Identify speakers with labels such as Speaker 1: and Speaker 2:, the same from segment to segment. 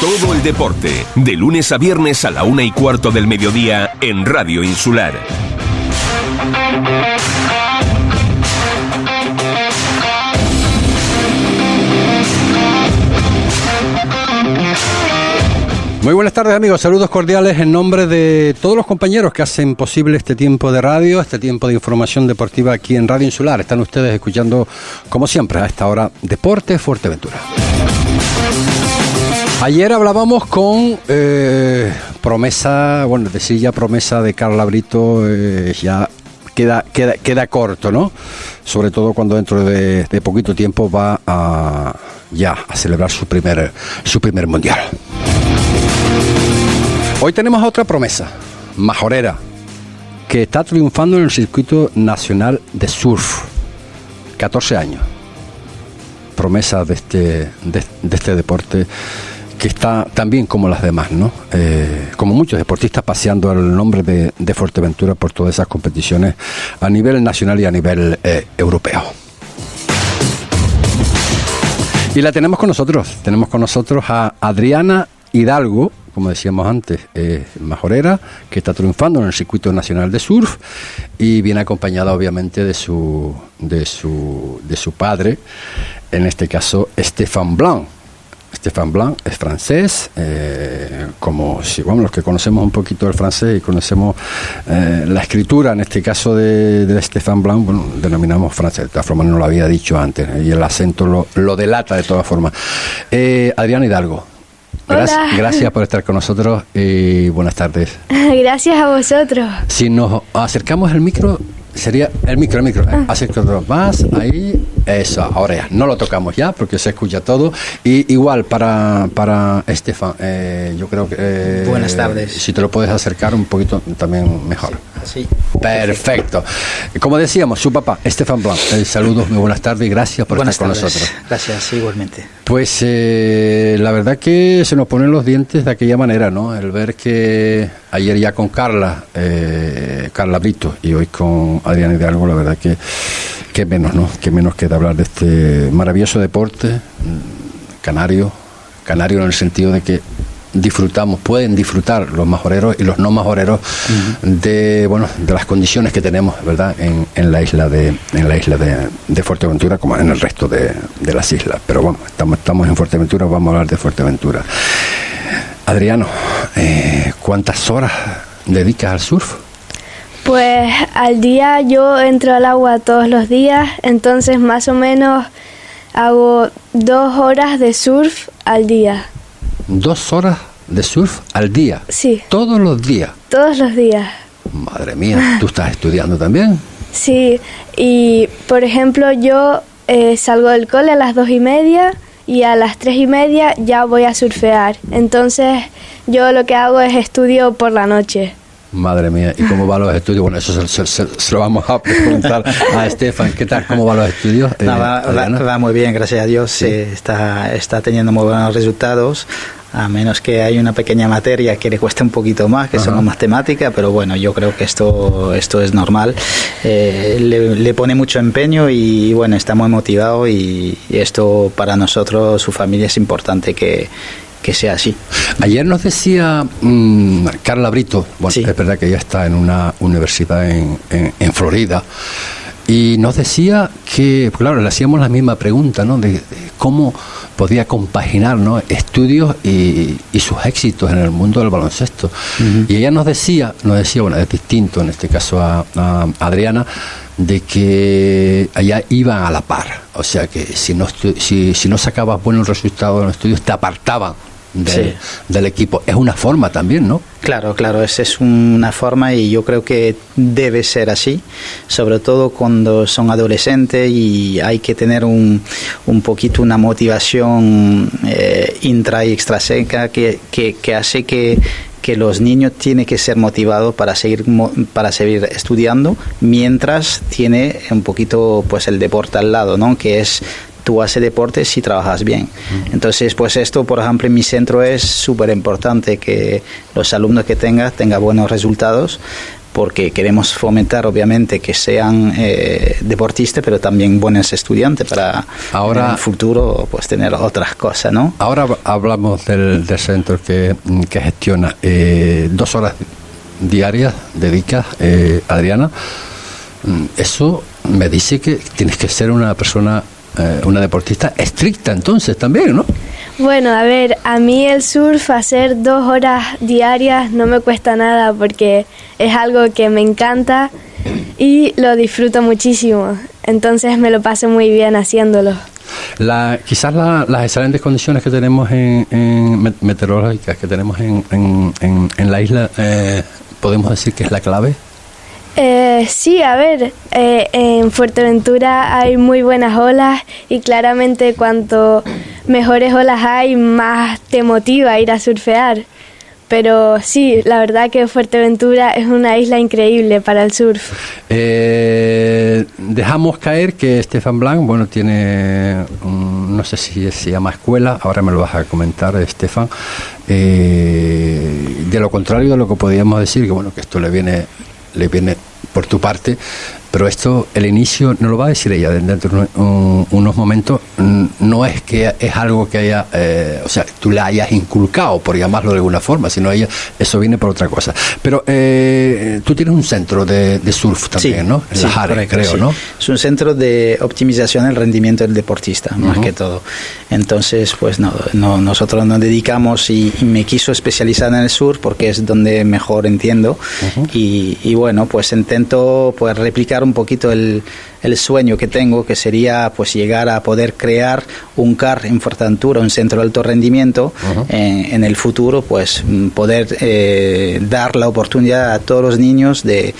Speaker 1: Todo el deporte, de lunes a viernes a la una y cuarto del mediodía en Radio Insular.
Speaker 2: Muy buenas tardes amigos, saludos cordiales en nombre de todos los compañeros que hacen posible este tiempo de radio, este tiempo de información deportiva aquí en Radio Insular. Están ustedes escuchando, como siempre, a esta hora, Deporte Fuerteventura. Ayer hablábamos con eh, promesa, bueno, decir ya promesa de Carla Brito, eh, ya queda, queda, queda corto, ¿no? Sobre todo cuando dentro de, poquito tiempo va a ya a celebrar su primer, su primer mundial. Hoy tenemos otra promesa, Majorera, que está triunfando en el circuito nacional de surf. 14 años. Promesa de este, de este deporte que está también como las demás, ¿no? Eh, como muchos deportistas paseando el nombre de, de, Fuerteventura por todas esas competiciones a nivel nacional y a nivel eh, europeo. Y la tenemos con nosotros, tenemos con nosotros a Adriana Hidalgo, como decíamos antes, majorera, que está triunfando en el circuito nacional de surf y viene acompañada obviamente de su, de su, de su padre, en este caso Stéphane Blanc. Stéphane Blanc es francés, eh, como si, bueno, los que conocemos un poquito el francés y conocemos eh, la escritura, en este caso de, de Stéphane Blanc, bueno, denominamos francés, de todas formas no lo había dicho antes, y el acento lo, lo delata de todas formas. Adriana Hidalgo, Gracias, gracias, por estar con nosotros y buenas tardes.
Speaker 3: Gracias a vosotros.
Speaker 2: Si nos acercamos al micro, sería el micro, el micro. Ah. Acércalo más, ahí, eso, ahora ya. No lo tocamos ya porque se escucha todo. Y igual para, para Estefan, eh, yo creo que. Eh,
Speaker 4: buenas tardes.
Speaker 2: Si te lo puedes acercar un poquito también mejor.
Speaker 4: Sí.
Speaker 2: Perfecto. Como decíamos, su papá, Estefan Blanc. Eh, saludos, muy buenas tardes y gracias por
Speaker 4: buenas
Speaker 2: estar
Speaker 4: tardes.
Speaker 2: con nosotros.
Speaker 4: Gracias, igualmente.
Speaker 2: Pues eh, la verdad que se nos ponen los dientes de aquella manera, ¿no? El ver que ayer ya con Carla, eh, Carla Brito, y hoy con Adriana Hidalgo, la verdad que, que menos, ¿no? Que menos queda hablar de este maravilloso deporte canario, canario en el sentido de que disfrutamos, pueden disfrutar los majoreros y los no majoreros uh -huh. de bueno de las condiciones que tenemos, ¿verdad? En, en la isla de en la isla de, de, Fuerteventura como en el resto de, de, las islas. Pero bueno, estamos, estamos en Fuerteventura, vamos a hablar de Fuerteventura. Adriano, eh, ¿cuántas horas dedicas al surf?
Speaker 3: Pues al día yo entro al agua todos los días, entonces más o menos hago dos horas de surf al día.
Speaker 2: ¿Dos horas de surf al día?
Speaker 3: Sí.
Speaker 2: ¿Todos los días?
Speaker 3: Todos los días.
Speaker 2: Madre mía, ¿tú estás estudiando también?
Speaker 3: Sí, y por ejemplo yo eh, salgo del cole a las dos y media y a las tres y media ya voy a surfear. Entonces yo lo que hago es estudio por la noche.
Speaker 2: Madre mía, ¿y cómo van los estudios? Bueno, eso se, se, se, se lo vamos a preguntar a Estefan. ¿Qué tal? ¿Cómo van los estudios?
Speaker 4: No, va, va, va, muy bien, gracias a Dios. Sí. Eh, está, está teniendo muy buenos resultados a menos que hay una pequeña materia que le cueste un poquito más, que Ajá. son las matemáticas, pero bueno, yo creo que esto, esto es normal. Eh, le, le, pone mucho empeño y bueno, está muy motivado y, y, esto para nosotros, su familia, es importante que, que sea así.
Speaker 2: Ayer nos decía mmm, Carla Brito, bueno, sí. es verdad que ella está en una universidad en, en, en Florida, y nos decía que, claro, le hacíamos la misma pregunta, ¿no? De, de cómo podía compaginar ¿no? estudios y, y, sus éxitos en el mundo del baloncesto. Uh -huh. Y ella nos decía, nos decía, bueno, es distinto en este caso a, a Adriana, de que allá iban a la par. O sea que si no, si, si no sacabas buenos resultados en los estudios, te apartaban de, sí. del equipo. Es una forma también, ¿no?
Speaker 4: Claro, claro, esa es una forma y yo creo que debe ser así, sobre todo cuando son adolescentes y hay que tener un, un poquito una motivación eh, intra y extraseca que, que, que hace que, que los niños tienen que ser motivados para seguir para seguir estudiando mientras tiene un poquito pues el deporte al lado, ¿no? Que es tú haces deporte si trabajas bien. Entonces, pues esto, por ejemplo, en mi centro es súper importante que los alumnos que tengas tengan buenos resultados porque queremos fomentar obviamente que sean eh, deportistas, pero también buenos estudiantes para
Speaker 2: ahora,
Speaker 4: en el futuro pues tener otras cosas, ¿no?
Speaker 2: Ahora hablamos del, del centro que, que gestiona eh, dos horas diarias dedicas, eh, Adriana. Mm, eso me dice que tienes que ser una persona, eh, una deportista estricta entonces también, ¿no?
Speaker 3: Bueno, a ver, a mí el surf hacer dos horas diarias no me cuesta nada porque es algo que me encanta y lo disfruto muchísimo. Entonces me lo paso muy bien haciéndolo.
Speaker 2: La, quizás la, las excelentes condiciones que tenemos en, en meteorológicas que tenemos en, en, en la isla, eh, podemos decir que es la clave.
Speaker 3: Eh, sí, a ver, eh, en Fuerteventura hay muy buenas olas y claramente cuanto mejores olas hay, más te motiva ir a surfear. Pero sí, la verdad que Fuerteventura es una isla increíble para el surf.
Speaker 2: Eh, dejamos caer que Estefan Blanc, bueno, tiene, un, no sé si se llama escuela, ahora me lo vas a comentar, Estefan. Eh, de lo contrario de lo que podríamos decir, que bueno, que esto le viene, le viene por tu parte, pero esto, el inicio, no lo va a decir ella dentro de un, unos momentos, no es que es algo que haya, eh, o sea, tú le hayas inculcado, por llamarlo de alguna forma, sino ella, eso viene por otra cosa. Pero eh, tú tienes un centro de, de surf también,
Speaker 4: sí,
Speaker 2: ¿no? En
Speaker 4: sí,
Speaker 2: la Jare,
Speaker 4: correcto,
Speaker 2: creo,
Speaker 4: sí.
Speaker 2: ¿no?
Speaker 4: Es un centro de optimización del rendimiento del deportista, más
Speaker 2: Ujú.
Speaker 4: que todo. Entonces, pues no, no, nosotros nos dedicamos y, y me quiso especializar en el surf porque es donde mejor entiendo. y, y bueno, pues intento pues replicar un poquito el, el sueño que tengo, que sería pues llegar a poder crear un CAR en Fuerteventura, un centro de alto rendimiento, en, en el futuro, pues mm, poder eh, dar la oportunidad a todos los niños de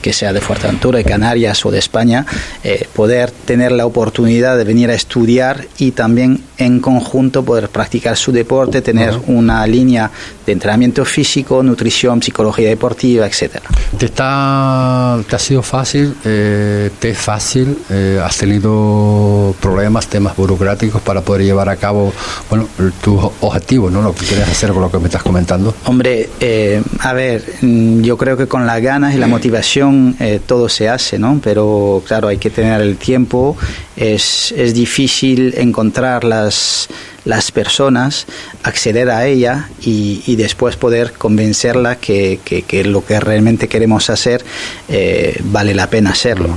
Speaker 4: que sea de Fuerteventura, de Canarias o de España, eh, poder tener la oportunidad de venir a estudiar y también en conjunto poder practicar su deporte, tener una línea de entrenamiento físico, nutrición, psicología deportiva, etcétera.
Speaker 2: ¿Te, está, ¿Te ha sido fácil? Eh, ¿Te es fácil? Eh, ¿Has tenido problemas, temas burocráticos para poder llevar a cabo bueno, tus objetivos, ¿no? lo que quieres hacer con lo que me estás comentando?
Speaker 4: Hombre, eh, a ver, mm, yo creo que con las ganas y la motivación eh, todo se hace, ¿no? Pero claro, hay que tener el tiempo, es, es difícil encontrar las, las personas, acceder a ella y, después poder convencerla que, que, que lo que realmente queremos hacer eh, vale la pena hacerlo.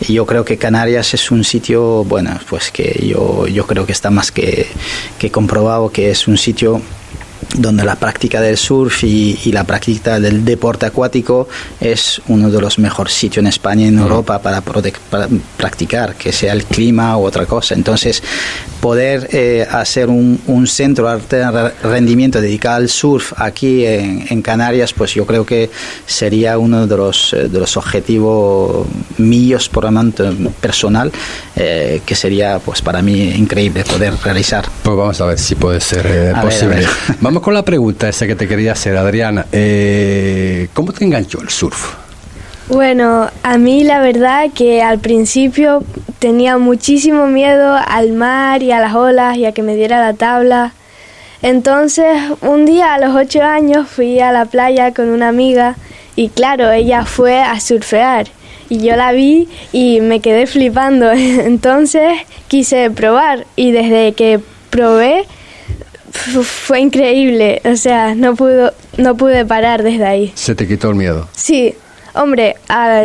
Speaker 4: Y yo creo que Canarias es un sitio, bueno, pues que yo, yo creo que está más que, que comprobado que es un sitio donde la práctica del surf y, y, la práctica del deporte acuático es uno de los mejores sitios en España y en Europa para, para, practicar, que sea el clima u otra cosa. Entonces, poder eh, hacer un, un, centro de rendimiento dedicado al surf aquí en, en, Canarias, pues yo creo que sería uno de los, de los objetivos míos por momento personal, eh, que sería pues para mí increíble poder realizar.
Speaker 2: Pues vamos a ver si puede ser eh, posible. Ver, ver. Vamos con la pregunta esa que te quería hacer, Adriana. Eh, ¿Cómo te enganchó el surf?
Speaker 3: Bueno, a mí la verdad que al principio tenía muchísimo miedo al mar y a las olas y a que me diera la tabla. Entonces, un día a los ocho años fui a la playa con una amiga y claro, ella fue a surfear y yo la vi y me quedé flipando. Entonces quise probar y desde que probé fue increíble, o sea, no pudo, no pude parar desde ahí.
Speaker 2: ¿Se te quitó el miedo?
Speaker 3: Sí, hombre, a,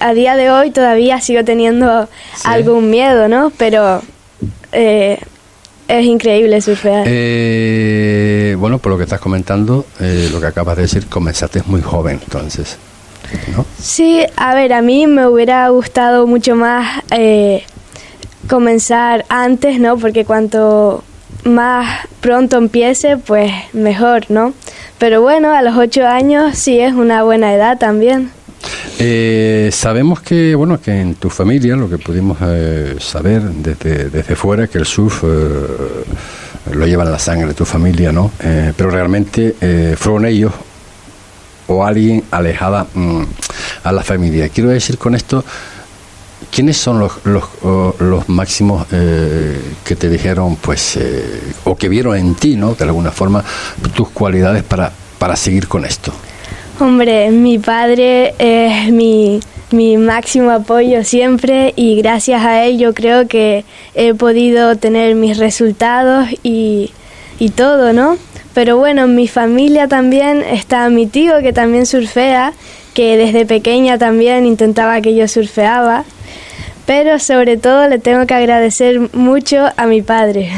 Speaker 3: a día de hoy todavía sigo teniendo ¿Sí? algún miedo, ¿no? Pero eh, es increíble surfear.
Speaker 2: Eh, bueno, por lo que estás comentando, eh, lo que acabas de decir, comenzaste muy joven, entonces. ¿no?
Speaker 3: Sí, a ver, a mí me hubiera gustado mucho más eh, comenzar antes, ¿no? Porque cuanto más pronto empiece, pues mejor, ¿no? Pero bueno, a los ocho años sí es una buena edad también.
Speaker 2: Eh, sabemos que, bueno, que en tu familia, lo que pudimos eh, saber desde, desde fuera, que el surf eh, lo lleva en la sangre de tu familia, ¿no? Eh, pero realmente eh, fueron ellos o alguien alejada mmm, a la familia. Quiero decir con esto, ¿quiénes son los, los, los máximos eh, que te dijeron, pues, eh, o que vieron en ti, ¿no? De alguna forma, tus cualidades para, para seguir con esto.
Speaker 3: Hombre, mi padre es mi, mi máximo apoyo siempre y gracias a él yo creo que he podido tener mis resultados y, y todo, ¿no? Pero bueno, en mi familia también está mi tío que también surfea, que desde pequeña también intentaba que yo surfeaba, pero sobre todo le tengo que agradecer mucho a mi padre.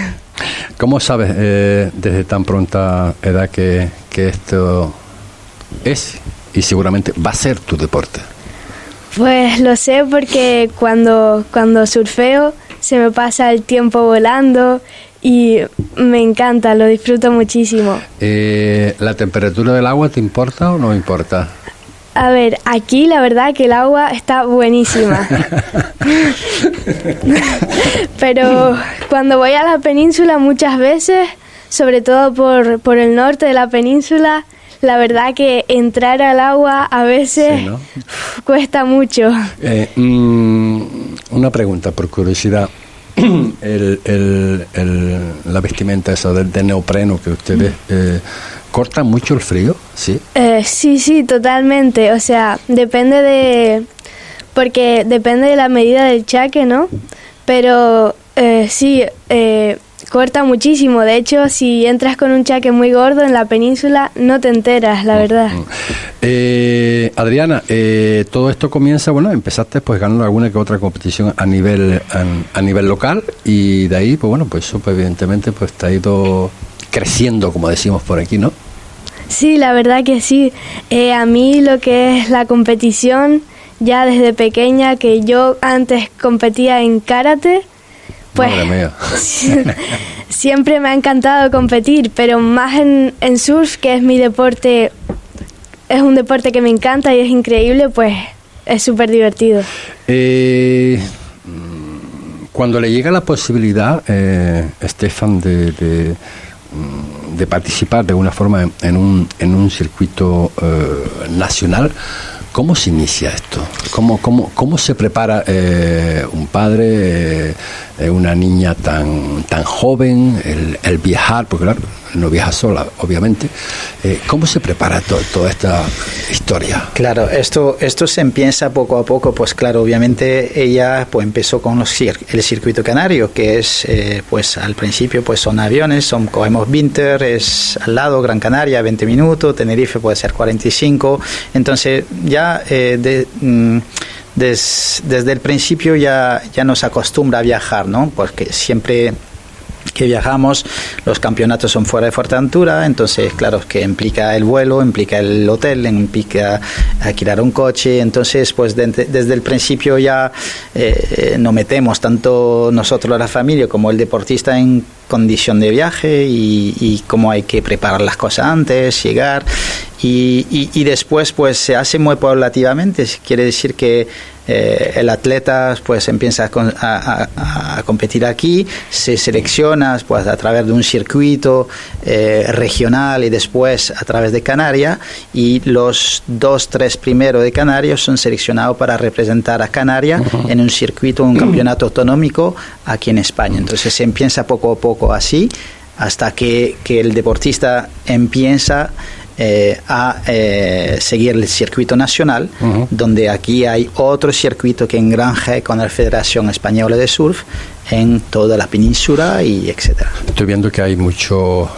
Speaker 2: ¿Cómo sabes eh, desde tan pronta edad que, que esto es y seguramente va a ser tu deporte?
Speaker 3: Pues lo sé porque cuando, cuando surfeo se me pasa el tiempo volando y me encanta, lo disfruto muchísimo.
Speaker 2: Eh, ¿La temperatura del agua te importa o no importa?
Speaker 3: A ver, aquí la verdad que el agua está buenísima. Pero cuando voy a la península muchas veces, sobre todo por, por el norte de la península, la verdad que entrar al agua a veces cuesta mucho.
Speaker 2: Eh, mm, una pregunta por curiosidad. el, el, la vestimenta esa de, neopreno que ustedes eh, corta mucho el frío, ¿sí?
Speaker 3: Eh, sí, sí, totalmente. O sea, depende de... Porque depende de la medida del chaque, ¿no? Pero eh, sí, eh, corta muchísimo. De hecho, si entras con un chaque muy gordo en la península, no te enteras, la mm, verdad. Mm.
Speaker 2: Eh, Adriana, eh, todo esto comienza, bueno, empezaste pues ganando alguna que otra competición a nivel a, nivel local y de ahí, pues bueno, pues eso pues, evidentemente pues te ha ido creciendo, como decimos por aquí, ¿no?
Speaker 3: Sí, la verdad que sí. Eh, a mí lo que es la competición, ya desde pequeña, que yo antes competía en karate, pues siempre me ha encantado competir, pero más en, en surf, que es mi deporte, es un deporte que me encanta y es increíble, pues es súper divertido.
Speaker 2: Eh, cuando le llega la posibilidad, eh, Estefan, de, de, mm, de, participar de alguna forma en un, en un circuito eh, nacional, ¿Cómo se inicia esto? ¿Cómo, cómo, cómo se prepara eh, un padre, eh, una niña tan, tan joven, el, el, viajar? Porque claro, no viaja sola, obviamente. Eh, ¿Cómo se prepara toda esta historia?
Speaker 4: Claro, esto, esto se empieza poco a poco, pues claro, obviamente ella pues empezó con los el circuito canario, que es, pues al principio pues son aviones, son, cogemos Winter, es al lado, Gran Canaria, 20 minutos, Tenerife puede ser 45, entonces ya eh, de, mm, desde el principio ya, ya nos acostumbra a viajar, ¿no? Porque siempre que viajamos, los campeonatos son fuera de Fuerteventura, entonces claro que implica el vuelo, implica el hotel, implica alquilar un coche, entonces pues desde el principio ya eh, nos metemos tanto nosotros la familia como el deportista en condición de viaje y, cómo hay que preparar las cosas antes, llegar y, y, después pues se hace muy paulativamente, quiere decir que eh, el atleta pues empieza a, competir aquí, se selecciona pues a través de un circuito eh, regional y después a través de Canarias y los dos, tres primeros de Canarias son seleccionados para representar a Canarias en un circuito, un campeonato autonómico aquí en España. Entonces se empieza poco a poco así hasta que, que el deportista empieza eh, a eh, seguir el circuito nacional, donde aquí hay otro circuito que engranje con la Federación Española de Surf en toda la península y etcétera.
Speaker 2: Estoy viendo que hay mucho,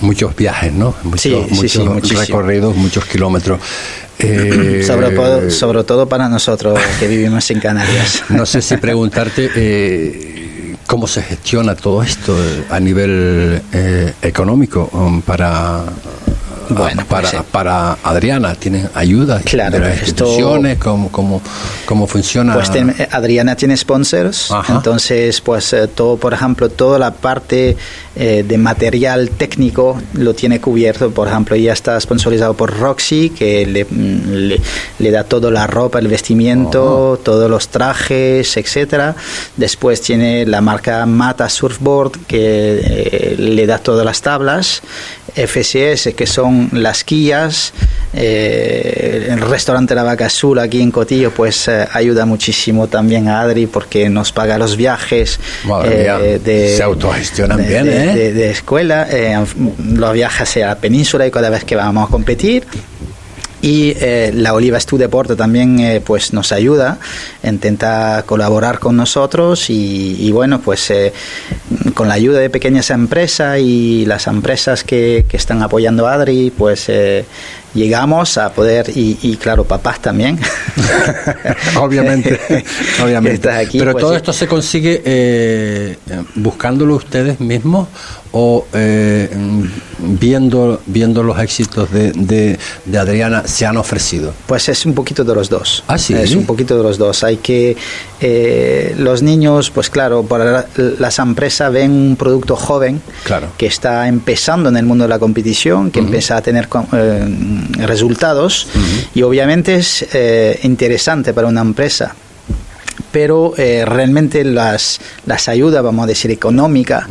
Speaker 2: muchos viajes, ¿no?
Speaker 4: Muchos,
Speaker 2: muchos recorridos, muchos kilómetros.
Speaker 4: Eh, sobre, todo, sobre todo para nosotros que vivimos en Canarias.
Speaker 2: No sé si preguntarte cómo se gestiona todo esto a nivel económico um, para bueno, para, pues, para Adriana, ¿tiene ayuda
Speaker 4: claro,
Speaker 2: de las instituciones? ¿Cómo, cómo, funciona?
Speaker 4: Pues Adriana tiene sponsors, entonces pues eh, todo, por ejemplo, toda la parte eh, de material técnico lo tiene cubierto, por ejemplo, ya está sponsorizado por Roxy, que le, mm, le, da toda la ropa, el vestimiento, todos los trajes, etcétera. Después tiene la marca Mata Surfboard, que eh, le da todas las tablas. FCS, que son las quillas, eh, el restaurante La Vaca Azul aquí en Cotillo, pues eh, ayuda muchísimo también a Adri porque nos paga los viajes
Speaker 2: eh, de, se autogestionan bien, de,
Speaker 4: de, escuela, los viajes a la península y cada vez que vamos a competir y eh, la Oliva Estu Deporte también eh, pues nos ayuda, intenta colaborar con nosotros y, bueno, pues eh, con la ayuda de pequeñas empresas y las empresas que, que están apoyando a Adri, pues llegamos a poder, y, claro, papás también.
Speaker 2: obviamente, obviamente. Pero
Speaker 4: pues
Speaker 2: todo esto se consigue eh, buscándolo ustedes mismos o eh, viendo, viendo los éxitos de, de, Adriana se han ofrecido?
Speaker 4: Pues es un poquito de los dos.
Speaker 2: Ah, sí.
Speaker 4: Es un poquito de los dos. Hay que. Eh, los niños, pues claro, para las empresas ven un producto joven
Speaker 2: claro.
Speaker 4: que está empezando en el mundo de la competición, que empieza a tener eh, resultados. Y obviamente es interesante para una empresa pero eh, realmente las, las ayudas, vamos a decir, económicas,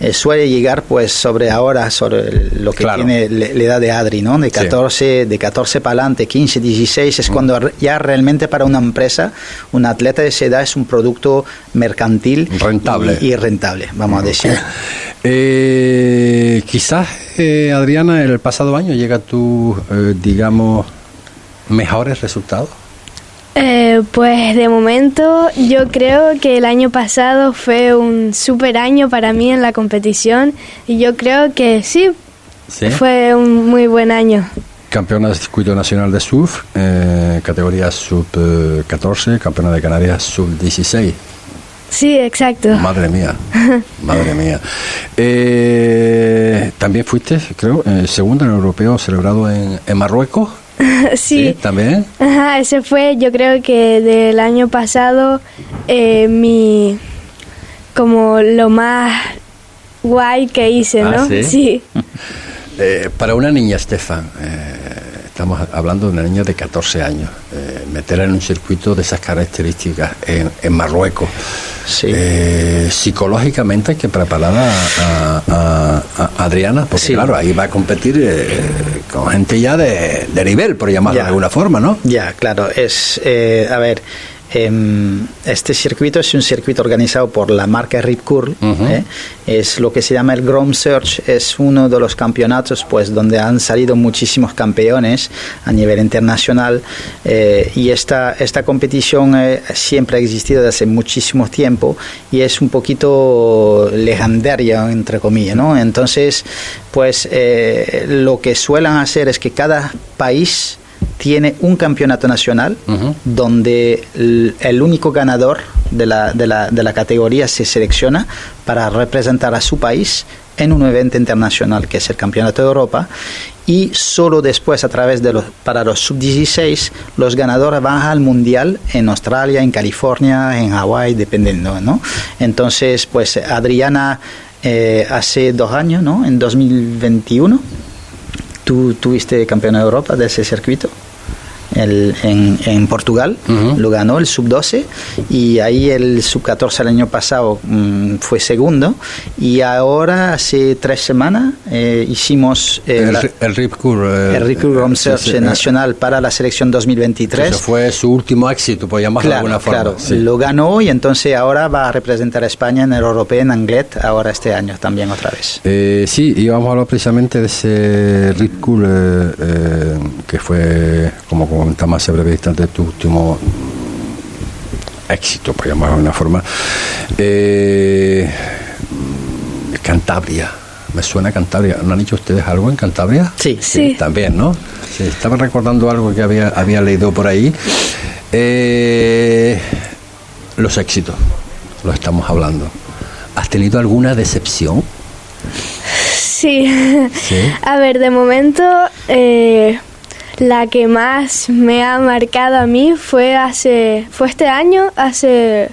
Speaker 4: eh, suele llegar pues sobre ahora, sobre lo que tiene la edad de Adri, ¿no? De 14, de 14 para adelante, 15, 16, es cuando ya realmente para una empresa, un atleta de esa edad es un producto mercantil
Speaker 2: rentable.
Speaker 4: Y, rentable, vamos a decir.
Speaker 2: Eh, quizás, Adriana, el pasado año llega tu, digamos, mejores resultados.
Speaker 3: Eh, pues de momento yo creo que el año pasado fue un super año para mí en la competición y yo creo que sí, fue un muy buen año.
Speaker 2: Campeona del circuito nacional de surf, eh, categoría sub-14, campeona de Canarias sub-16.
Speaker 3: Sí, exacto.
Speaker 2: Madre mía, madre mía. Eh, también fuiste, creo, segunda en el europeo celebrado en Marruecos.
Speaker 3: sí.
Speaker 2: ¿También?
Speaker 3: Ajá, ese fue, yo creo que del año pasado, eh, mi. como lo más guay que hice,
Speaker 2: ah,
Speaker 3: ¿no?
Speaker 2: sí. Eh, para una niña, Estefan, eh, estamos hablando de una niña de 14 años, eh, meterla en un circuito de esas características en, Marruecos. Eh, psicológicamente hay que preparar a, Adriana, porque claro, ahí va a competir eh, con gente ya de, nivel, por llamarlo de alguna forma, ¿no?
Speaker 4: Ya, claro, es, a ver, este circuito es un circuito organizado por la marca Rip Curl. ¿eh? Es lo que se llama el Grom Search. Es uno de los campeonatos pues, donde han salido muchísimos campeones a nivel internacional. Eh, y esta, esta competición eh, siempre ha existido desde hace muchísimo tiempo y es un poquito legendaria, entre comillas. ¿no? Entonces, pues lo que suelen hacer es que cada país tiene un campeonato nacional donde el, único ganador de la, de, la, de la, categoría se selecciona para representar a su país en un evento internacional que es el Campeonato de Europa y solo después a través de los para los sub-16 los ganadores van al mundial en Australia, en California, en Hawái, dependiendo, ¿no? Entonces, pues Adriana eh, hace dos años, ¿no? En 2021 tú tuviste campeona de Europa de ese circuito el, en, en, Portugal, lo ganó el sub-12 y ahí el sub-14 el año pasado mm, fue segundo y ahora hace tres semanas eh, hicimos
Speaker 2: el, el Rip Curl,
Speaker 4: el Rip Curl nacional para la selección 2023. Eso
Speaker 2: fue su último éxito, por llamarlo de alguna forma.
Speaker 4: Claro, lo ganó y entonces ahora va a representar a España en el europeo en Anglet, ahora este año también otra vez.
Speaker 2: Eh, sí, y vamos a hablar precisamente de ese Rip Curl eh, que fue como más a breve de tu último éxito, por llamarlo de una forma. Eh, Cantabria, me suena Cantabria. ¿No han dicho ustedes algo en Cantabria?
Speaker 4: Sí,
Speaker 3: sí.
Speaker 2: También, ¿no? Sí, estaba recordando algo que había, había leído por ahí. Eh, los éxitos, lo estamos hablando. ¿Has tenido alguna decepción?
Speaker 3: Sí. A ver, de momento, eh, la que más me ha marcado a mí fue hace fue este año, hace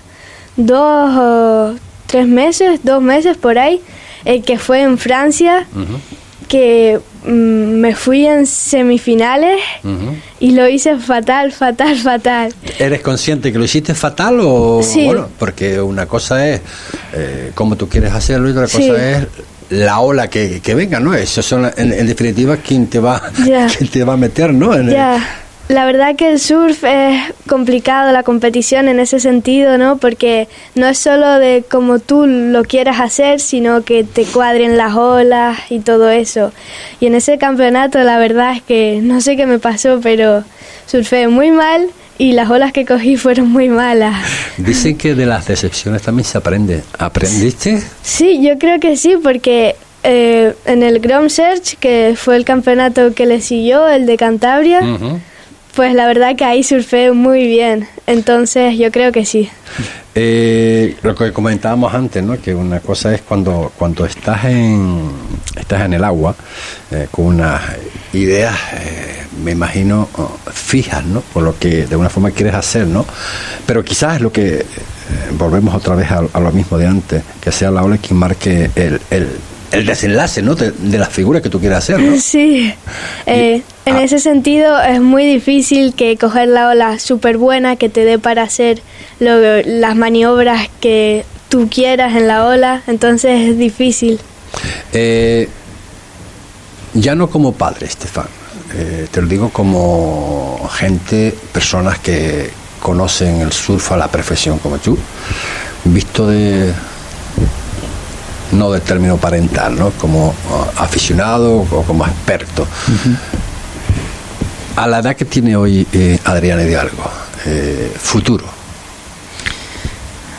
Speaker 3: dos o tres meses, dos meses por ahí, el que fue en Francia, que mm, me fui en semifinales y lo hice fatal, fatal, fatal.
Speaker 2: ¿Eres consciente que lo hiciste fatal o
Speaker 3: sí.
Speaker 2: bueno? Porque una cosa es eh, cómo tú quieres hacerlo y otra cosa es la ola que, que venga, ¿no? Eso son, en, definitiva, quien te va, te va a meter, ¿no?
Speaker 3: la verdad que el surf es complicado, la competición en ese sentido, ¿no? Porque no es solo de como tú lo quieras hacer, sino que te cuadren las olas y todo eso. Y en ese campeonato la verdad es que no sé qué me pasó, pero surfé muy mal y las olas que cogí fueron muy malas.
Speaker 2: Dicen que de las decepciones también se aprende. ¿Aprendiste?
Speaker 3: Sí, yo creo que sí, porque eh, en el Grom Search, que fue el campeonato que le siguió, el de Cantabria, pues la verdad que ahí surfé muy bien, entonces yo creo que sí.
Speaker 2: Eh, lo que comentábamos antes, ¿no? Que una cosa es cuando cuando estás en estás en el agua eh, con unas ideas, eh, me imagino oh, fijas, ¿no? Por lo que de alguna forma quieres hacer, ¿no? Pero quizás es lo que volvemos otra vez a, lo mismo de antes, que sea la ola quien marque el, el el desenlace ¿no? de, de, las figuras que tú quieres hacer. ¿no?
Speaker 3: Sí, eh, en ah. ese sentido es muy difícil que coger la ola súper buena que te dé para hacer las maniobras que tú quieras en la ola, entonces es difícil.
Speaker 2: Eh, ya no como padre, Estefan, eh, te lo digo como gente, personas que conocen el surf a la perfección como tú, visto de, no del término parental, ¿no? como uh, aficionado o como experto. A la edad que tiene hoy eh, Adriana Hidalgo, eh, futuro.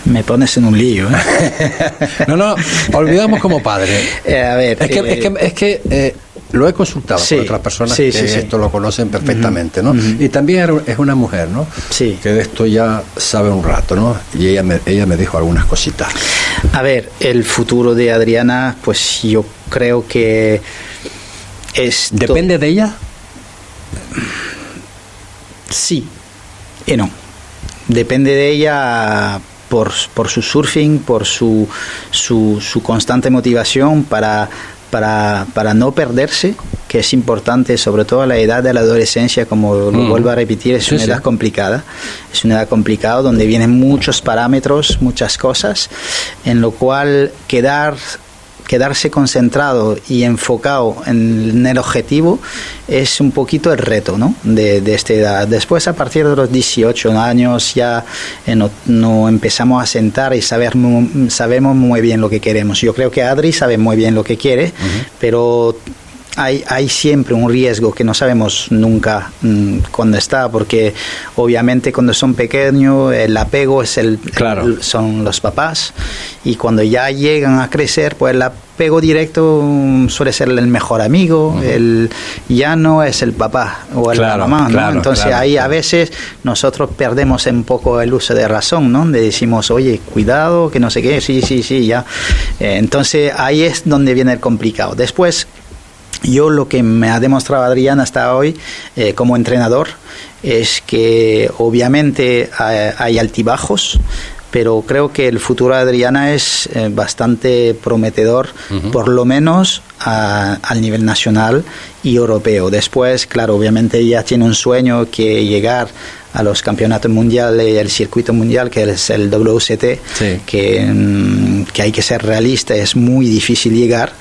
Speaker 4: Me pones en un lío.
Speaker 2: ¿eh? no, no, olvidamos como padre.
Speaker 4: a ver,
Speaker 2: es que, es que lo he consultado con otras personas que esto lo conocen perfectamente, ¿no? Y también es una mujer, ¿no?
Speaker 4: Sí.
Speaker 2: Que de esto ya sabe un rato, ¿no? Y ella me, ella me dijo algunas cositas.
Speaker 4: A ver, el futuro de Adriana, pues yo creo que es...
Speaker 2: ¿Depende de ella?
Speaker 4: Sí y no. Depende de ella por, por su surfing, por su, su, su constante motivación para para, para no perderse, que es importante, sobre todo a la edad de la adolescencia, como lo mm. vuelvo a repetir, es una edad complicada, es una edad complicada donde vienen muchos parámetros, muchas cosas, en lo cual quedar quedarse concentrado y enfocado en el objetivo es un poquito el reto ¿no? de, de esta edad. Después, a partir de los 18 años, ya eh, no, empezamos a sentar y saber, sabemos muy bien lo que queremos. Yo creo que Adri sabe muy bien lo que quiere, pero hay, hay siempre un riesgo que no sabemos nunca mm, cuándo está, porque obviamente cuando son pequeños el apego es el, son los papás y cuando ya llegan a crecer, pues el apego directo mm, suele ser el mejor amigo, el ya no es el papá o la mamá, ¿no? Entonces ahí a veces nosotros perdemos un poco el uso de razón, ¿no? De decimos, oye, cuidado, que no sé qué, sí, sí, sí, ya. Eh, entonces ahí es donde viene el complicado. Después yo lo que me ha demostrado Adrián hasta hoy eh, como entrenador es que obviamente hay, altibajos, pero creo que el futuro de Adriana es eh, bastante prometedor, por lo menos al nivel nacional y europeo. Después, claro, obviamente ella tiene un sueño que llegar a los campeonatos mundiales y el circuito mundial, que es el WCT, que, mm, que hay que ser realista, es muy difícil llegar,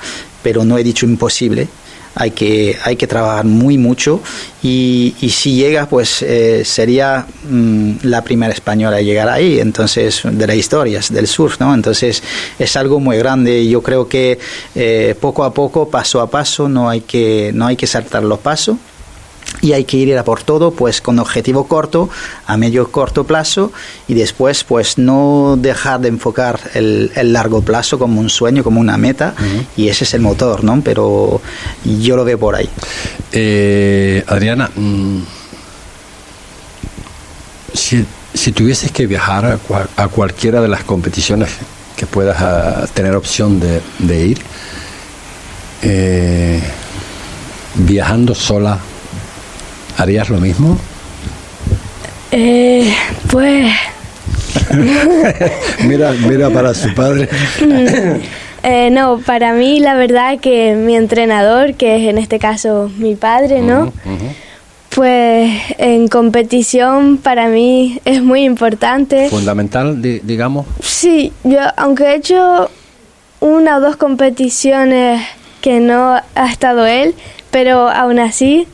Speaker 4: pero no he dicho imposible hay que, hay que trabajar muy mucho y, y si llega pues eh, sería mm, la primera española a llegar ahí, entonces de las historias del surf, ¿no? Entonces es algo muy grande yo creo que eh, poco a poco, paso a paso, no hay que, no hay que saltar los pasos y hay que ir a por todo pues con objetivo corto a medio corto plazo y después pues no dejar de enfocar el, largo plazo como un sueño como una meta y ese es el motor no pero yo lo veo por ahí.
Speaker 2: Eh, Adriana mm, si, si, tuvieses que viajar a, cualquiera de las competiciones que puedas ah, tener opción de, ir eh, viajando sola ¿Harías lo mismo?
Speaker 3: Eh, pues...
Speaker 2: mira, mira para su padre.
Speaker 3: Eh, no, para mí la verdad que mi entrenador, que es en este caso mi padre, ¿no? Pues en competición para mí es muy importante.
Speaker 2: Fundamental, digamos.
Speaker 3: Sí, yo aunque he hecho una o dos competiciones que no ha estado él, pero aún así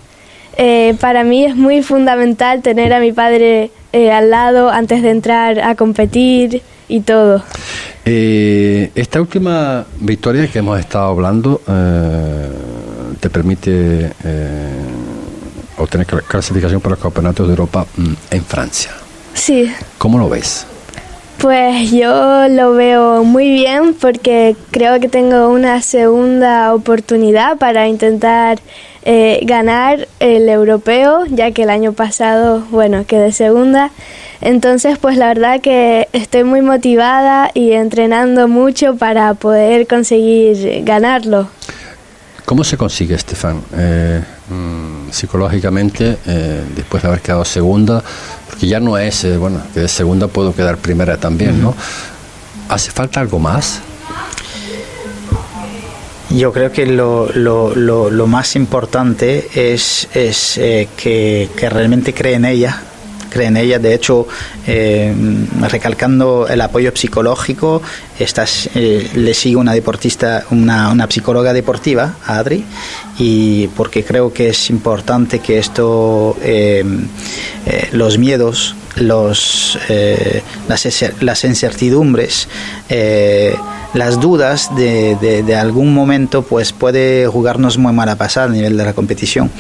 Speaker 3: eh, para mí es muy fundamental tener a mi padre eh, al lado antes de entrar a competir y todo.
Speaker 2: Eh, esta última victoria que hemos estado hablando te permite obtener cla- clasificación para los campeonatos de Europa mm, en Francia.
Speaker 3: Sí,
Speaker 2: ¿Cómo lo ves?
Speaker 3: pues yo lo veo muy bien porque creo que tengo una segunda oportunidad para intentar eh, ganar el europeo, ya que el año pasado, bueno, quedé segunda. Entonces, pues la verdad que estoy muy motivada y entrenando mucho para poder conseguir ganarlo.
Speaker 2: ¿Cómo se consigue, Estefan? Eh, mm, psicológicamente, eh, después de haber quedado segunda, porque ya no es, eh, bueno, que de segunda puedo quedar primera también, ¿no? ¿Hace falta algo más?
Speaker 4: Yo creo que lo, lo, lo, lo más importante es, es eh, que, que realmente cree en ella, cree en ella. De hecho, eh, recalcando el apoyo psicológico, estás, eh, le sigue una deportista, una, una psicóloga deportiva, Adri, y porque creo que es importante que esto, eh, eh, los miedos, los, las, las incertidumbres, las dudas de, de- algún momento pues puede jugarnos muy mal a pasar a nivel de la competición.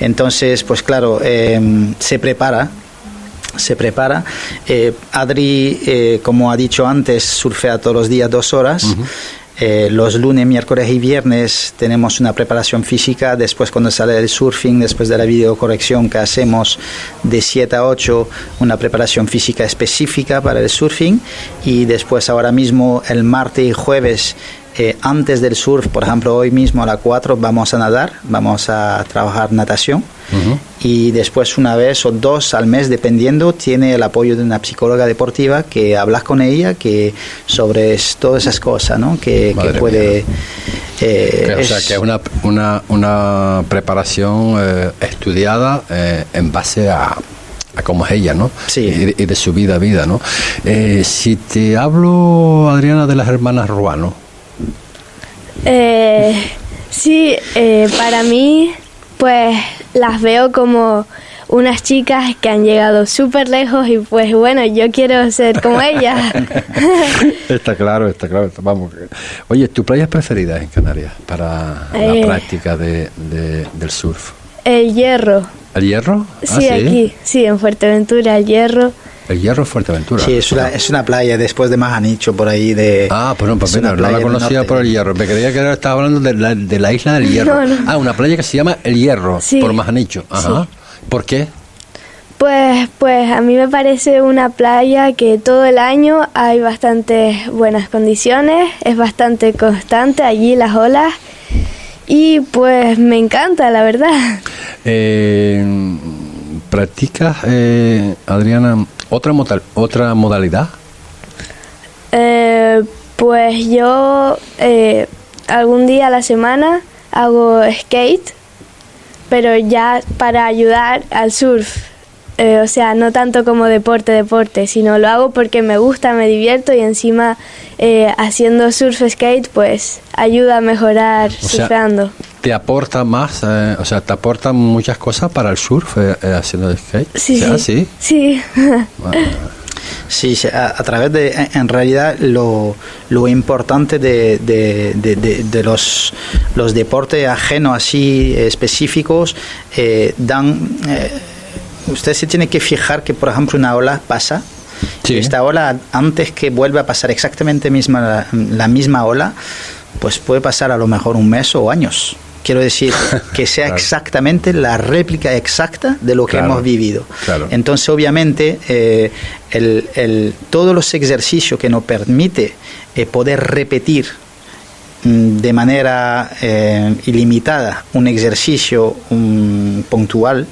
Speaker 4: Entonces, pues claro, se prepara se prepara. Eh, Adri, eh, como ha dicho antes, surfea todos los días dos horas. Eh, los lunes, miércoles y viernes tenemos una preparación física. Después, cuando sale el surfing, después de la videocorrección que hacemos de 7 a 8, una preparación física específica para el surfing. Y después, ahora mismo, el martes y jueves, eh, antes del surf, por ejemplo, hoy mismo a las 4 vamos a nadar, vamos a trabajar natación y después una vez o dos al mes, dependiendo, tiene el apoyo de una psicóloga deportiva que hablas con ella que sobre todas esas cosas, ¿no? Que, puede... eh,
Speaker 2: o sea, que es una, una, una preparación eh, estudiada eh, en base a, cómo es ella, ¿no?
Speaker 4: Sí.
Speaker 2: Y, de- y de su vida a vida, ¿no? Eh, si te hablo, Adriana, de las hermanas Ruano,
Speaker 3: Eh, sí, eh, para mí, pues las veo como unas chicas que han llegado súper lejos y pues bueno, yo quiero ser como ellas.
Speaker 2: está claro, está claro. vamos. Oye, ¿tu playa preferida en Canarias para
Speaker 3: Eh.
Speaker 2: la práctica de, de- del surf?
Speaker 3: El hierro.
Speaker 2: ¿El hierro? Ah,
Speaker 3: Sí, aquí, sí, en Fuerteventura, el hierro.
Speaker 2: El hierro Fuerteventura.
Speaker 4: Sí, es una, es una playa después de Majanicho, por ahí de...
Speaker 2: Ah, pues no, pues mira, no la conocía por el hierro. Me creía que ahora estaba hablando de la, de la isla del hierro.
Speaker 3: No, no.
Speaker 2: Ah, una playa que se llama El Hierro,
Speaker 3: Sí.
Speaker 2: por Majanicho. Ajá. ¿Por qué?
Speaker 3: Pues, pues a mí me parece una playa que todo el año hay bastantes buenas condiciones, es bastante constante allí las olas y pues me encanta, la verdad.
Speaker 2: Eh, ¿Practicas, eh, Adriana, otra, motal- otra modalidad?
Speaker 3: Eh, pues yo eh, algún día a la semana hago skate, pero ya para ayudar al surf. Eh, o sea, no tanto como deporte, deporte, sino lo hago porque me gusta, me divierto y encima eh, haciendo surf skate pues ayuda a mejorar
Speaker 2: O sea,
Speaker 3: surfeando.
Speaker 2: ¿Te aporta más, eh, o sea, te aporta muchas cosas para el surf eh, eh, haciendo skate?
Speaker 3: Sí,
Speaker 2: Ah, sí.
Speaker 3: sí.
Speaker 4: Sí, sí, a, a través de, en- realidad, lo, lo importante de, de- de- de- de los, los deportes ajenos así específicos eh, dan... eh, usted se tiene que fijar que, por ejemplo, una ola pasa.
Speaker 2: Sí.
Speaker 4: y esta ola, antes que vuelva a pasar exactamente misma, la, la misma ola, pues puede pasar a lo mejor un mes o años. Quiero decir, que sea
Speaker 2: Claro.
Speaker 4: exactamente la réplica exacta de lo que
Speaker 2: Claro,
Speaker 4: hemos vivido.
Speaker 2: claro.
Speaker 4: Entonces, obviamente, eh, el- el- todos los ejercicios que nos permite eh, poder repetir mm, de manera eh, ilimitada un ejercicio puntual,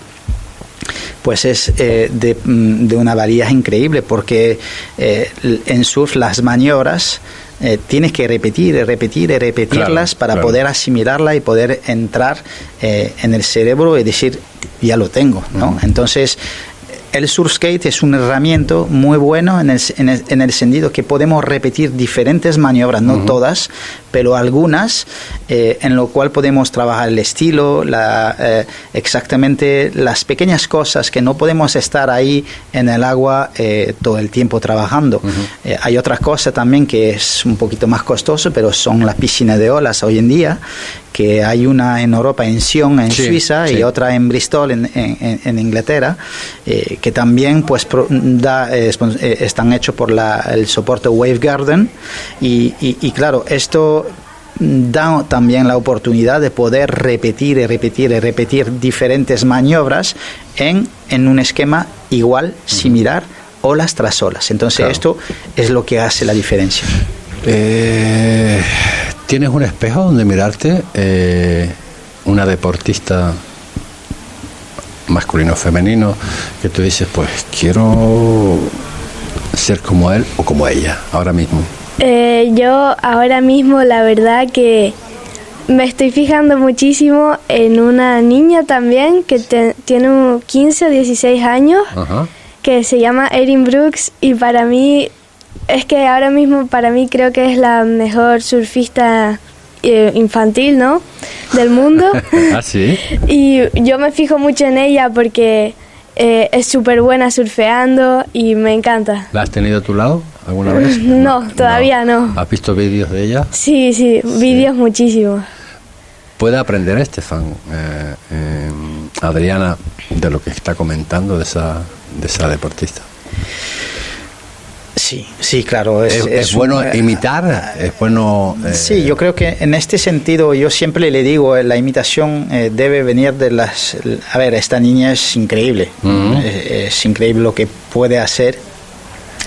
Speaker 4: pues es eh, de, mm, de una valía increíble porque eh, en surf las maniobras eh, tienes que repetir y repetir y repetirlas
Speaker 2: Claro,
Speaker 4: para
Speaker 2: claro.
Speaker 4: poder asimilarla y poder entrar eh, en el cerebro y decir ya lo tengo ¿no? entonces el surf skate es un herramienta muy bueno en el, en el, sentido que podemos repetir diferentes maniobras, no todas, pero algunas, eh, en lo cual podemos trabajar el estilo, la, eh, exactamente las pequeñas cosas que no podemos estar ahí en el agua eh, todo el tiempo trabajando. hay otra cosa también que es un poquito más costoso, pero son las piscinas de olas hoy en día, que hay una en Europa, en Sion, en Suiza, y otra en Bristol, en, en, Inglaterra, eh, que también pues da, eh, eh, están hechos por la, el soporte Wave Garden. Y, y, claro, esto da también la oportunidad de poder repetir y repetir y repetir diferentes maniobras en, en un esquema igual, similar, olas tras olas. Entonces esto es lo que hace la diferencia.
Speaker 2: Eh, ¿Tienes un espejo donde mirarte? Eh, una deportista masculino o femenino que tú dices, pues quiero ser como él o como ella ahora mismo.
Speaker 3: Eh, yo ahora mismo la verdad que me estoy fijando muchísimo en una niña también que tiene 15 o 16 años que se llama Erin Brooks y para mí es que ahora mismo para mí creo que es la mejor surfista eh, infantil, ¿no? Del mundo.
Speaker 2: ¿Ah, sí?
Speaker 3: Y yo me fijo mucho en ella porque eh, es súper buena surfeando y me encanta.
Speaker 2: ¿La has tenido a tu lado alguna vez?
Speaker 3: No, todavía no.
Speaker 2: ¿Has visto vídeos de ella?
Speaker 3: Sí, sí, vídeos muchísimos.
Speaker 2: ¿Puede aprender Estefan, eh, Adriana, de lo que está comentando de esa, de esa deportista?
Speaker 4: Sí, sí, claro.
Speaker 2: Es, bueno imitar, es bueno...
Speaker 4: Eh, sí, yo creo que en este sentido yo siempre le digo, eh, la imitación eh, debe venir de las... A ver, esta niña es increíble, es increíble lo que puede hacer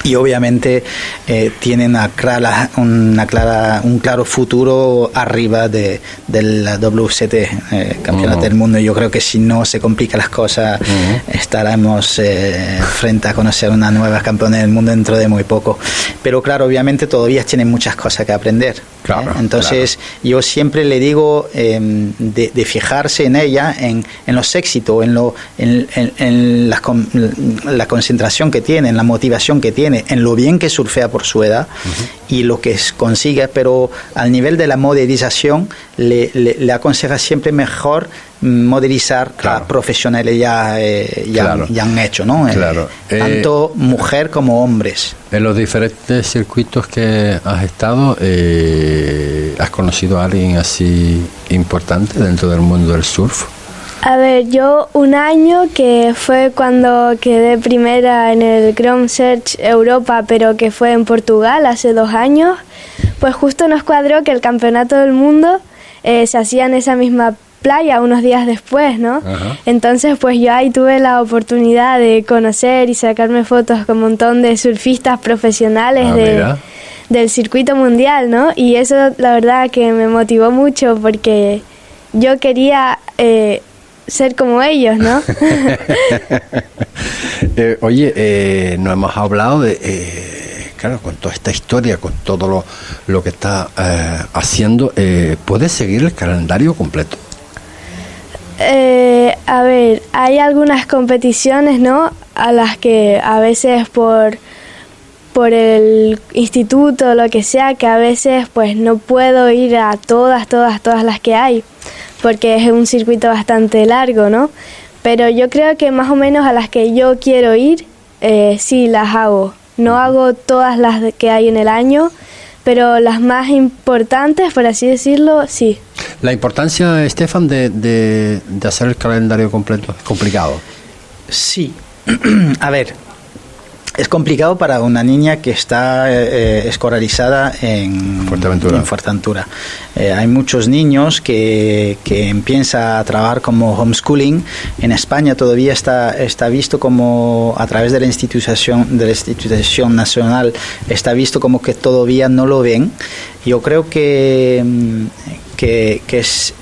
Speaker 4: y obviamente eh, tienen una clara, una clara, un claro futuro arriba de, del WCT, eh, Campeonato del Mundo. Yo creo que si no se complican las cosas, estaremos eh, frente a conocer una nueva campeona del mundo dentro de muy poco. Pero claro, obviamente todavía tienen muchas cosas que aprender.
Speaker 2: Claro,
Speaker 4: Entonces, yo siempre le digo em, de, fijarse en ella, en, en los éxitos, en, lo, en, en, la, la concentración que tiene, en la motivación que tiene en lo bien que surfea por su edad y lo que consigue, pero al nivel de la modelización le, le, aconseja siempre mejor modelizar a profesionales ya, eh, ya, han hecho, ¿no?
Speaker 2: Eh, claro.
Speaker 4: tanto eh, mujer como hombres.
Speaker 2: En los diferentes circuitos que has estado, ¿has conocido a alguien así importante dentro del mundo del surf?
Speaker 3: A ver, yo un año que fue cuando quedé primera en el Chrome Search Europa, pero que fue en Portugal hace dos años, pues justo nos cuadró que el Campeonato del Mundo eh, se hacía en esa misma playa unos días después, ¿no? Entonces, pues yo ahí tuve la oportunidad de conocer y sacarme fotos con un montón de surfistas profesionales ah, del circuito mundial, ¿no? Y eso la verdad que me motivó mucho porque yo quería... Eh, ser como ellos, ¿no?
Speaker 2: Eh, oye, eh, no hemos hablado de, eh, claro, con toda esta historia, con todo lo, lo que está haciendo, ¿puedes seguir el calendario completo?
Speaker 3: A ver, hay algunas competiciones, ¿no? A las que a veces por por el instituto o lo que sea, que a veces pues no puedo ir a todas, todas, todas las que hay porque es un circuito bastante largo, ¿no? Pero yo creo que más o menos a las que yo quiero ir, eh, sí las hago. No hago todas las que hay en el año, pero las más importantes, por así decirlo, sí.
Speaker 2: La importancia, Estefan, de, de, de hacer el calendario completo es complicado.
Speaker 4: Sí. a ver, es complicado para una niña que está eh, escolarizada en Fuerteventura. Eh, hay muchos niños que, que empiezan a trabajar como homeschooling. En España todavía está, está visto como, a través de la institución, de la institución nacional, está visto como que todavía no lo ven. Yo creo que, mm, que, que es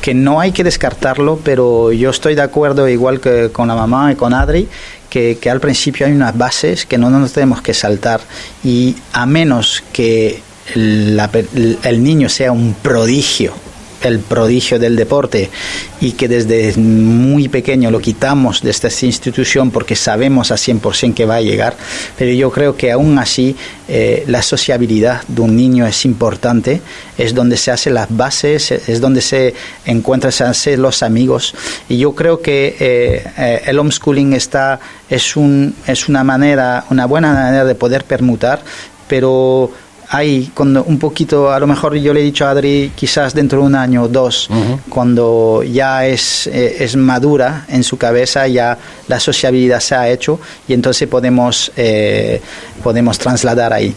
Speaker 4: que no hay que descartarlo, pero yo estoy de acuerdo, igual que con la mamá y con Adri, que, al principio hay unas bases que no nos tenemos que saltar y a menos que el niño sea un prodigio el prodigio del deporte y que desde muy pequeño lo quitamos de esta institución porque sabemos a 100% que va a llegar, pero yo creo que aún así eh, la sociabilidad de un niño es importante, es donde se hacen las bases, es donde se encuentran, se hacen los amigos. Y yo creo que eh, eh, el homeschooling está, es, un, es una manera, una buena manera de poder permutar, pero ahí, cuando un poquito, a lo mejor yo le he dicho a Adri, quizás dentro de un año o dos, cuando ya es, eh, es madura en su cabeza, ya la sociabilidad se ha hecho y entonces podemos, eh, podemos trasladar ahí.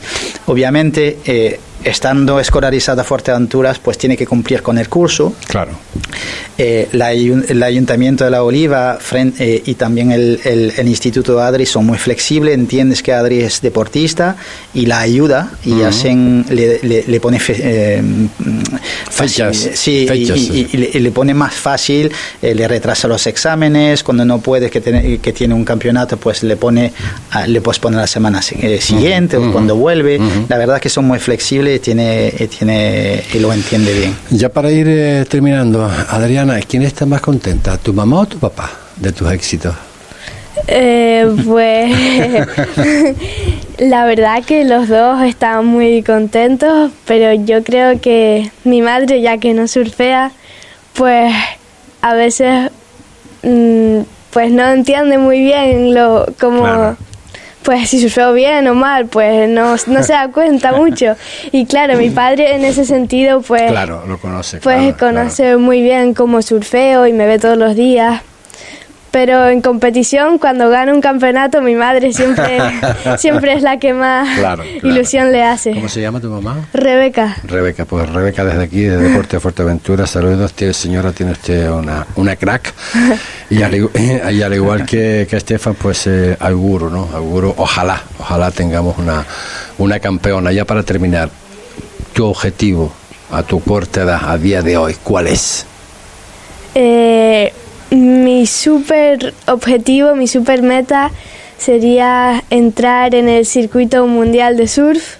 Speaker 4: Obviamente, eh, estando escolarizada Fuerteventuras, pues tiene que cumplir con el curso.
Speaker 2: Claro.
Speaker 4: Eh, el Ayuntamiento de La Oliva eh, y también el, el, Instituto de Adri son muy flexibles, entiendes que Adri es deportista y la ayuda y hacen, le, le, pone
Speaker 2: eh, fechas,
Speaker 4: sí, y, le, pone más fácil, le retrasa los exámenes, cuando no puede, que, tiene, que tiene un campeonato, pues le pone, le puedes poner la semana siguiente o cuando vuelve. La verdad que son muy flexibles y tiene, tiene, y lo entiende bien.
Speaker 2: Ya para ir terminando, Adrián ¿quién está más contenta, tu mamá o tu papá, de tus éxitos?
Speaker 3: Eh, pues la verdad que los dos están muy contentos, pero yo creo que mi madre, ya que no surfea, pues a veces mm, pues no entiende muy bien lo como pues si surfeo bien o mal, pues no, no se da cuenta mucho. Y claro, mi padre en ese sentido, pues...
Speaker 2: Claro, lo conoce.
Speaker 3: Pues conoce muy bien cómo surfeo y me ve todos los días pero en competición cuando gana un campeonato mi madre siempre siempre es la que más ilusión le hace.
Speaker 2: ¿Cómo se llama tu mamá?
Speaker 3: Rebeca.
Speaker 2: Rebeca, pues Rebeca desde aquí, de Deporte de Fuerteventura, saludos, señora, tiene usted una, una crack y al, igual que, que Estefan, pues eh, auguro, ¿no? Auguro, ojalá, ojalá tengamos una, una campeona. Ya para terminar, tu objetivo a tu corta edad, a día de hoy, ¿cuál es?
Speaker 3: Eh mi super objetivo, mi super meta sería entrar en el circuito mundial de surf,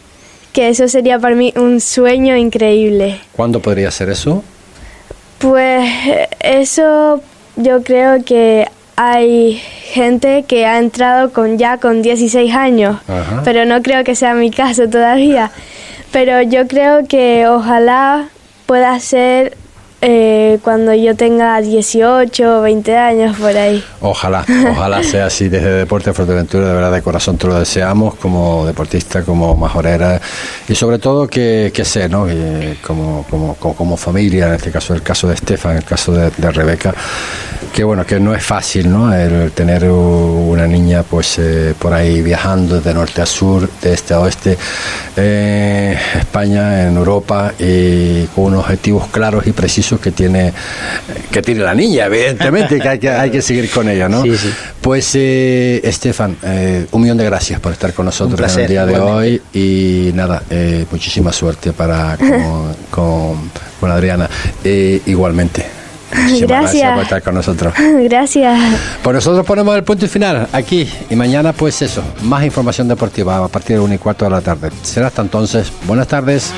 Speaker 3: que eso sería para mí un sueño increíble.
Speaker 2: ¿Cuándo podría ser eso?
Speaker 3: Pues eso yo creo que hay gente que ha entrado con ya con 16 años, pero no creo que sea mi caso todavía. Pero yo creo que ojalá pueda ser eh, cuando yo tenga 18 o 20 años por ahí.
Speaker 2: Ojalá, ojalá sea así desde Deporte Fuerteventura, de verdad de corazón te lo deseamos como deportista, como majorera y sobre todo que, que sé, ¿no? como, como, como, familia, en este caso el caso de Estefan, el caso de, Rebeca, que bueno, que no es fácil, ¿no? El tener una niña pues eh, por ahí viajando de norte a sur, de este a oeste, eh, España, en Europa y con unos objetivos claros y precisos que tiene que tiene la niña, evidentemente, que hay que, hay que seguir con ella, ¿no? Pues, eh, Estefan, eh, un millón de gracias por estar con nosotros en el día de hoy y nada, eh, muchísima suerte para con, con, Adriana. igualmente.
Speaker 3: gracias. gracias.
Speaker 2: por estar con nosotros.
Speaker 3: Gracias.
Speaker 2: Pues nosotros ponemos el punto final aquí y mañana pues eso, más información deportiva a partir de 1 y cuarto de la tarde. Será hasta entonces. Buenas tardes.